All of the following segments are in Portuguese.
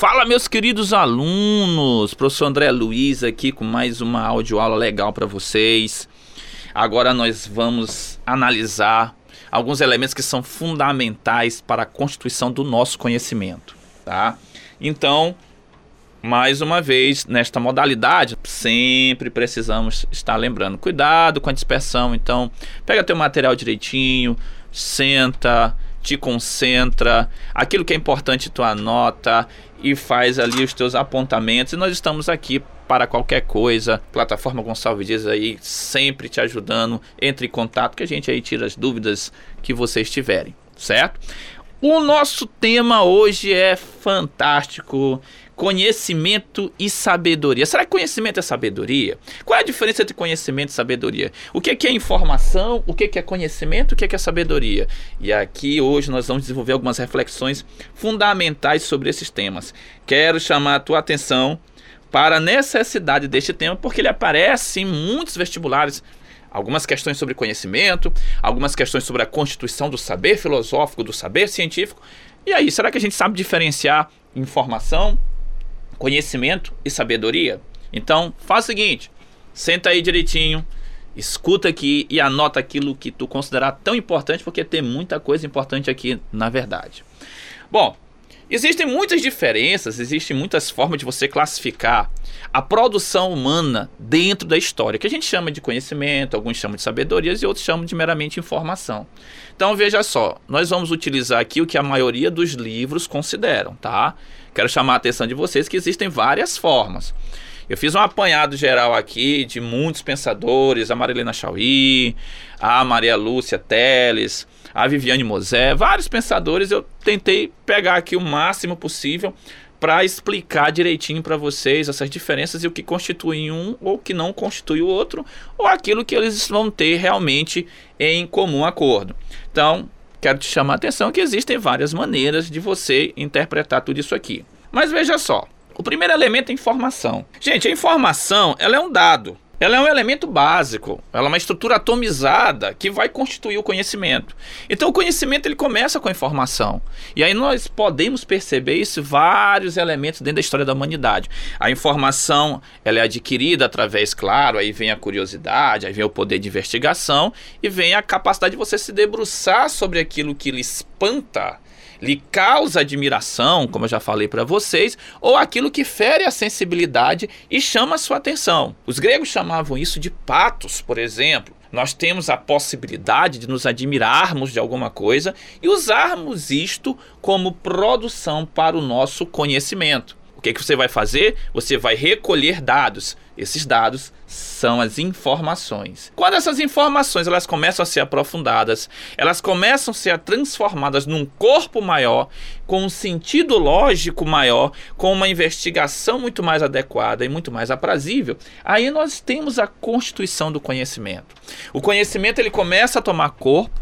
Fala, meus queridos alunos! Professor André Luiz aqui com mais uma audioaula legal para vocês. Agora nós vamos analisar alguns elementos que são fundamentais para a constituição do nosso conhecimento, tá? Então, mais uma vez, nesta modalidade, sempre precisamos estar lembrando, cuidado com a dispersão. Então, pega teu material direitinho, senta, te concentra, aquilo que é importante tu anota e faz ali os teus apontamentos. E nós estamos aqui para qualquer coisa. Plataforma Gonçalves Dias aí sempre te ajudando. Entre em contato que a gente aí tira as dúvidas que vocês tiverem, certo? O nosso tema hoje é fantástico conhecimento e sabedoria. Será que conhecimento é sabedoria? Qual é a diferença entre conhecimento e sabedoria? O que é, informação? O que é conhecimento? O que é sabedoria? E aqui hoje nós vamos desenvolver algumas reflexões fundamentais sobre esses temas. Quero chamar a tua atenção para a necessidade deste tema, porque ele aparece em muitos vestibulares algumas questões sobre conhecimento, algumas questões sobre a constituição do saber filosófico, do saber científico. E aí, será que a gente sabe diferenciar informação conhecimento e sabedoria. Então, faz o seguinte: senta aí direitinho, escuta aqui e anota aquilo que tu considerar tão importante, porque tem muita coisa importante aqui na verdade. Bom, Existem muitas diferenças, existem muitas formas de você classificar a produção humana dentro da história, que a gente chama de conhecimento, alguns chamam de sabedorias e outros chamam de meramente informação. Então veja só, nós vamos utilizar aqui o que a maioria dos livros consideram, tá? Quero chamar a atenção de vocês que existem várias formas. Eu fiz um apanhado geral aqui de muitos pensadores, a Marilena Chauí, a Maria Lúcia Teles, a Viviane Mosé, vários pensadores. Eu tentei pegar aqui o máximo possível para explicar direitinho para vocês essas diferenças e o que constitui um ou que não constitui o outro, ou aquilo que eles vão ter realmente em comum acordo. Então, quero te chamar a atenção que existem várias maneiras de você interpretar tudo isso aqui. Mas veja só, o primeiro elemento é informação. Gente, a informação ela é um dado. Ela é um elemento básico, ela é uma estrutura atomizada que vai constituir o conhecimento. Então o conhecimento ele começa com a informação. E aí nós podemos perceber isso vários elementos dentro da história da humanidade. A informação, ela é adquirida através, claro, aí vem a curiosidade, aí vem o poder de investigação e vem a capacidade de você se debruçar sobre aquilo que lhe espanta lhe causa admiração, como eu já falei para vocês, ou aquilo que fere a sensibilidade e chama a sua atenção. Os gregos chamavam isso de patos, por exemplo. Nós temos a possibilidade de nos admirarmos de alguma coisa e usarmos isto como produção para o nosso conhecimento. O que, que você vai fazer? Você vai recolher dados. Esses dados são as informações. Quando essas informações elas começam a ser aprofundadas, elas começam a ser transformadas num corpo maior, com um sentido lógico maior, com uma investigação muito mais adequada e muito mais aprazível, aí nós temos a constituição do conhecimento. O conhecimento ele começa a tomar corpo,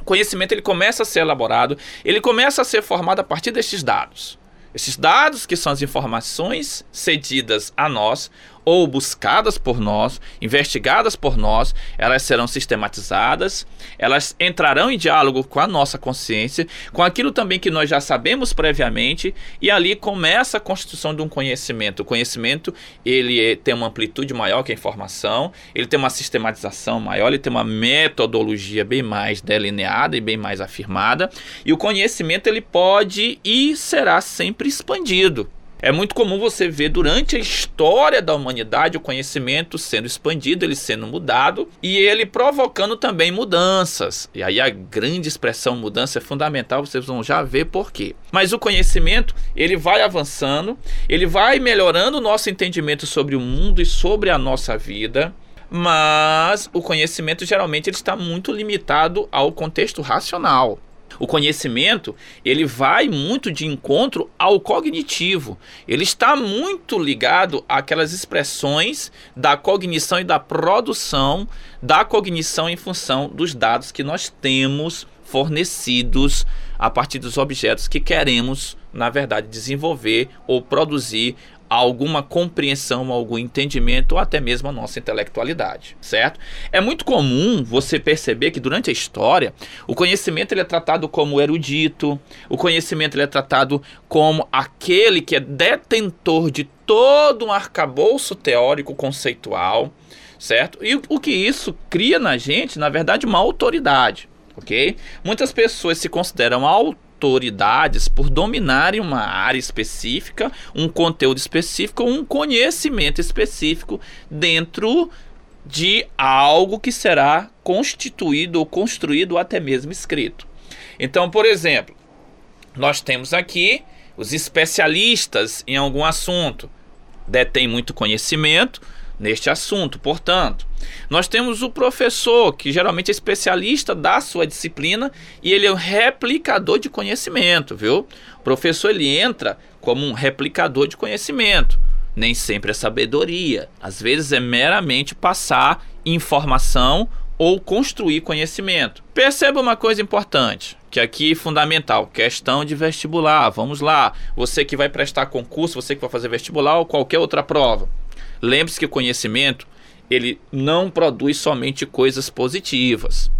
o conhecimento ele começa a ser elaborado, ele começa a ser formado a partir destes dados. Esses dados, que são as informações cedidas a nós, ou buscadas por nós, investigadas por nós, elas serão sistematizadas, elas entrarão em diálogo com a nossa consciência, com aquilo também que nós já sabemos previamente, e ali começa a constituição de um conhecimento. O conhecimento, ele é, tem uma amplitude maior que a informação, ele tem uma sistematização maior, ele tem uma metodologia bem mais delineada e bem mais afirmada, e o conhecimento ele pode e será sempre expandido. É muito comum você ver durante a história da humanidade o conhecimento sendo expandido, ele sendo mudado e ele provocando também mudanças. E aí a grande expressão mudança é fundamental, vocês vão já ver por quê. Mas o conhecimento, ele vai avançando, ele vai melhorando o nosso entendimento sobre o mundo e sobre a nossa vida mas o conhecimento geralmente ele está muito limitado ao contexto racional. O conhecimento, ele vai muito de encontro ao cognitivo. Ele está muito ligado àquelas expressões da cognição e da produção da cognição em função dos dados que nós temos fornecidos a partir dos objetos que queremos na verdade, desenvolver ou produzir alguma compreensão, algum entendimento ou até mesmo a nossa intelectualidade, certo? É muito comum você perceber que durante a história o conhecimento ele é tratado como erudito, o conhecimento ele é tratado como aquele que é detentor de todo um arcabouço teórico conceitual, certo? E o que isso cria na gente, na verdade, uma autoridade, ok? Muitas pessoas se consideram autoridades por dominarem uma área específica, um conteúdo específico, um conhecimento específico dentro de algo que será constituído ou construído ou até mesmo escrito. Então, por exemplo, nós temos aqui os especialistas em algum assunto, detêm muito conhecimento, neste assunto. Portanto, nós temos o professor, que geralmente é especialista da sua disciplina e ele é um replicador de conhecimento, viu? O professor ele entra como um replicador de conhecimento. Nem sempre é sabedoria, às vezes é meramente passar informação ou construir conhecimento. Perceba uma coisa importante, que aqui é fundamental, questão de vestibular. Vamos lá, você que vai prestar concurso, você que vai fazer vestibular ou qualquer outra prova. Lembre-se que o conhecimento ele não produz somente coisas positivas.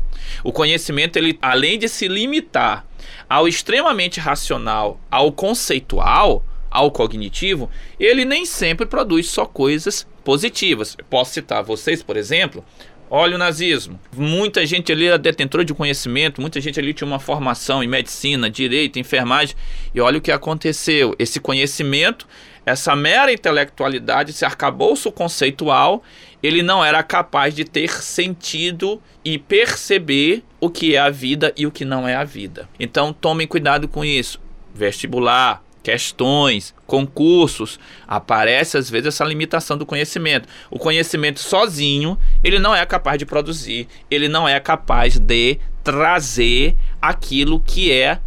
O conhecimento, ele, além de se limitar ao extremamente racional, ao conceitual, ao cognitivo, ele nem sempre produz só coisas positivas. posso citar vocês, por exemplo, Olha o nazismo. Muita gente ali era detentora de conhecimento, muita gente ali tinha uma formação em medicina, direito, enfermagem. E olha o que aconteceu. Esse conhecimento essa mera intelectualidade, esse arcabouço conceitual, ele não era capaz de ter sentido e perceber o que é a vida e o que não é a vida. Então tomem cuidado com isso. Vestibular, questões, concursos, aparece às vezes essa limitação do conhecimento. O conhecimento sozinho, ele não é capaz de produzir, ele não é capaz de trazer aquilo que é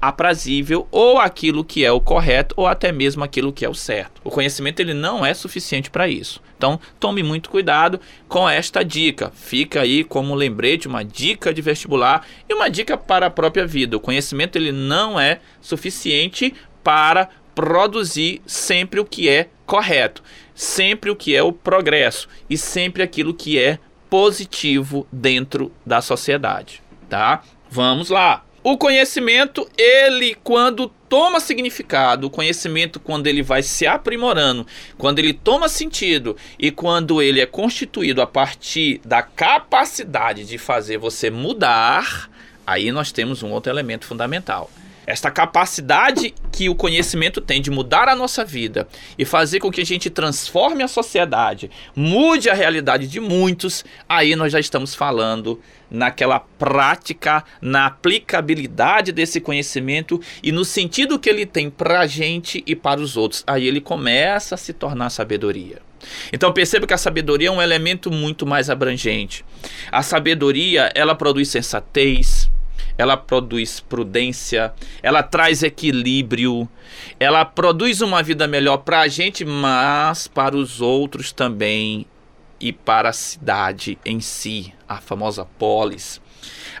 aprazível ou aquilo que é o correto ou até mesmo aquilo que é o certo. O conhecimento ele não é suficiente para isso. Então, tome muito cuidado com esta dica. Fica aí como lembrete, uma dica de vestibular e uma dica para a própria vida. O conhecimento ele não é suficiente para produzir sempre o que é correto, sempre o que é o progresso e sempre aquilo que é positivo dentro da sociedade, tá? Vamos lá. O conhecimento, ele quando toma significado, o conhecimento quando ele vai se aprimorando, quando ele toma sentido e quando ele é constituído a partir da capacidade de fazer você mudar, aí nós temos um outro elemento fundamental. Esta capacidade que o conhecimento tem de mudar a nossa vida e fazer com que a gente transforme a sociedade, mude a realidade de muitos, aí nós já estamos falando naquela prática, na aplicabilidade desse conhecimento e no sentido que ele tem para a gente e para os outros. Aí ele começa a se tornar sabedoria. Então perceba que a sabedoria é um elemento muito mais abrangente. A sabedoria, ela produz sensatez, ela produz prudência, ela traz equilíbrio, ela produz uma vida melhor para a gente, mas para os outros também e para a cidade em si, a famosa polis.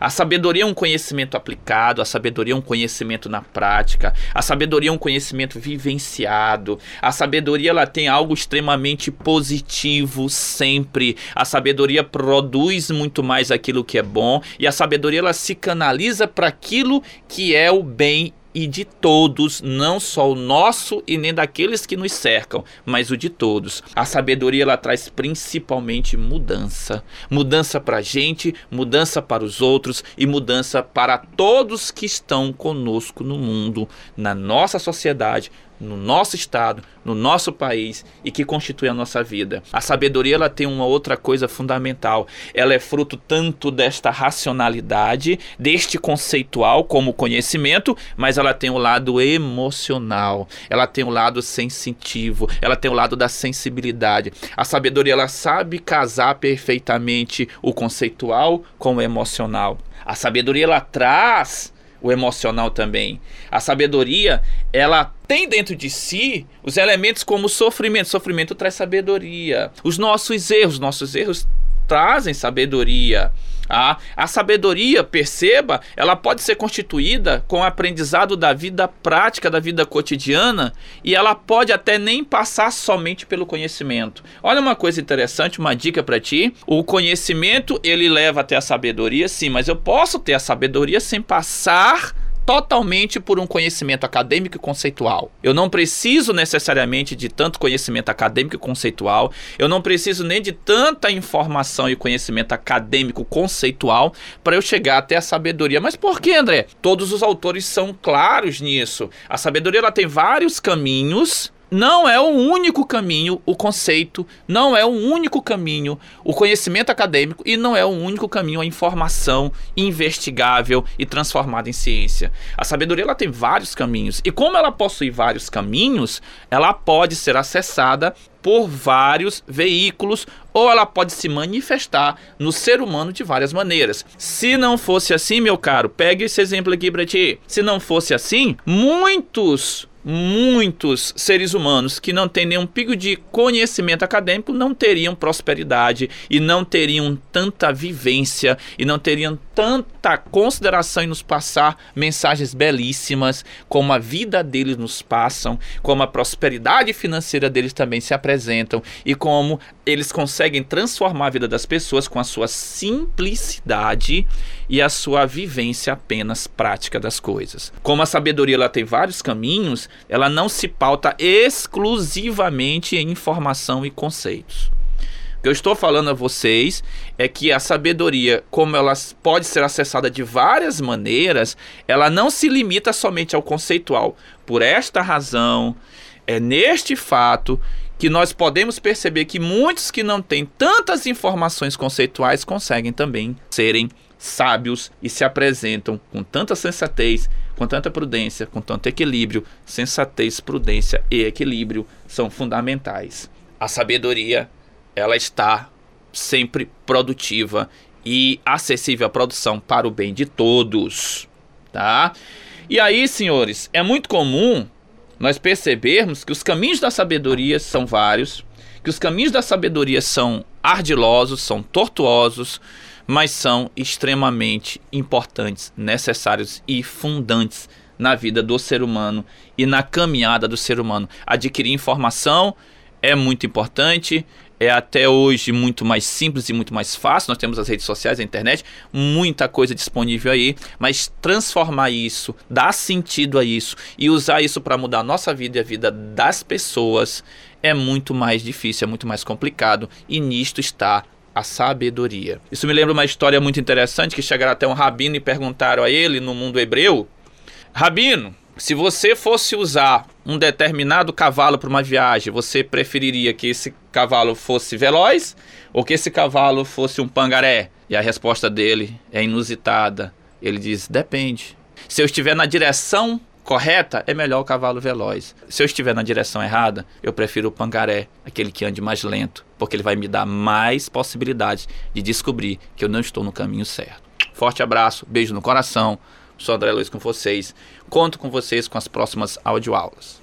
A sabedoria é um conhecimento aplicado, a sabedoria é um conhecimento na prática, a sabedoria é um conhecimento vivenciado. A sabedoria ela tem algo extremamente positivo sempre. A sabedoria produz muito mais aquilo que é bom e a sabedoria ela se canaliza para aquilo que é o bem e de todos, não só o nosso e nem daqueles que nos cercam, mas o de todos. A sabedoria ela traz principalmente mudança, mudança para a gente, mudança para os outros e mudança para todos que estão conosco no mundo, na nossa sociedade, no nosso estado, no nosso país e que constitui a nossa vida. A sabedoria ela tem uma outra coisa fundamental. Ela é fruto tanto desta racionalidade, deste conceitual como conhecimento, mas ela tem o lado emocional. Ela tem o lado sensitivo, ela tem o lado da sensibilidade. A sabedoria ela sabe casar perfeitamente o conceitual com o emocional. A sabedoria ela traz o emocional também. A sabedoria, ela tem dentro de si os elementos como sofrimento. Sofrimento traz sabedoria. Os nossos erros, nossos erros trazem sabedoria. Ah, a sabedoria, perceba, ela pode ser constituída com o aprendizado da vida prática, da vida cotidiana, e ela pode até nem passar somente pelo conhecimento. Olha uma coisa interessante, uma dica para ti: o conhecimento ele leva até a sabedoria, sim, mas eu posso ter a sabedoria sem passar totalmente por um conhecimento acadêmico e conceitual. Eu não preciso necessariamente de tanto conhecimento acadêmico e conceitual, eu não preciso nem de tanta informação e conhecimento acadêmico conceitual para eu chegar até a sabedoria. Mas por que, André? Todos os autores são claros nisso. A sabedoria ela tem vários caminhos não é o único caminho o conceito, não é o único caminho o conhecimento acadêmico e não é o único caminho a informação investigável e transformada em ciência. A sabedoria ela tem vários caminhos e como ela possui vários caminhos, ela pode ser acessada por vários veículos ou ela pode se manifestar no ser humano de várias maneiras. Se não fosse assim, meu caro, pegue esse exemplo aqui para ti. Se não fosse assim, muitos muitos seres humanos que não têm nenhum pico de conhecimento acadêmico não teriam prosperidade e não teriam tanta vivência e não teriam tanta consideração em nos passar mensagens belíssimas como a vida deles nos passam, como a prosperidade financeira deles também se apresentam e como eles conseguem transformar a vida das pessoas com a sua simplicidade e a sua vivência apenas prática das coisas. Como a sabedoria ela tem vários caminhos, ela não se pauta exclusivamente em informação e conceitos. O que eu estou falando a vocês é que a sabedoria, como ela pode ser acessada de várias maneiras, ela não se limita somente ao conceitual. Por esta razão, é neste fato que nós podemos perceber que muitos que não têm tantas informações conceituais conseguem também serem sábios e se apresentam com tanta sensatez, com tanta prudência, com tanto equilíbrio. Sensatez, prudência e equilíbrio são fundamentais. A sabedoria, ela está sempre produtiva e acessível à produção para o bem de todos, tá? E aí, senhores, é muito comum nós percebermos que os caminhos da sabedoria são vários, que os caminhos da sabedoria são ardilosos, são tortuosos, mas são extremamente importantes, necessários e fundantes na vida do ser humano e na caminhada do ser humano. Adquirir informação é muito importante, é até hoje muito mais simples e muito mais fácil. Nós temos as redes sociais, a internet, muita coisa disponível aí, mas transformar isso, dar sentido a isso e usar isso para mudar a nossa vida e a vida das pessoas é muito mais difícil, é muito mais complicado e nisto está a sabedoria. Isso me lembra uma história muito interessante que chegaram até um rabino e perguntaram a ele no mundo hebreu: Rabino, se você fosse usar um determinado cavalo para uma viagem, você preferiria que esse cavalo fosse veloz ou que esse cavalo fosse um pangaré? E a resposta dele é inusitada. Ele diz: depende. Se eu estiver na direção correta, é melhor o cavalo veloz. Se eu estiver na direção errada, eu prefiro o pangaré, aquele que ande mais lento, porque ele vai me dar mais possibilidades de descobrir que eu não estou no caminho certo. Forte abraço, beijo no coração. Sou André Luiz com vocês. Conto com vocês com as próximas audioaulas.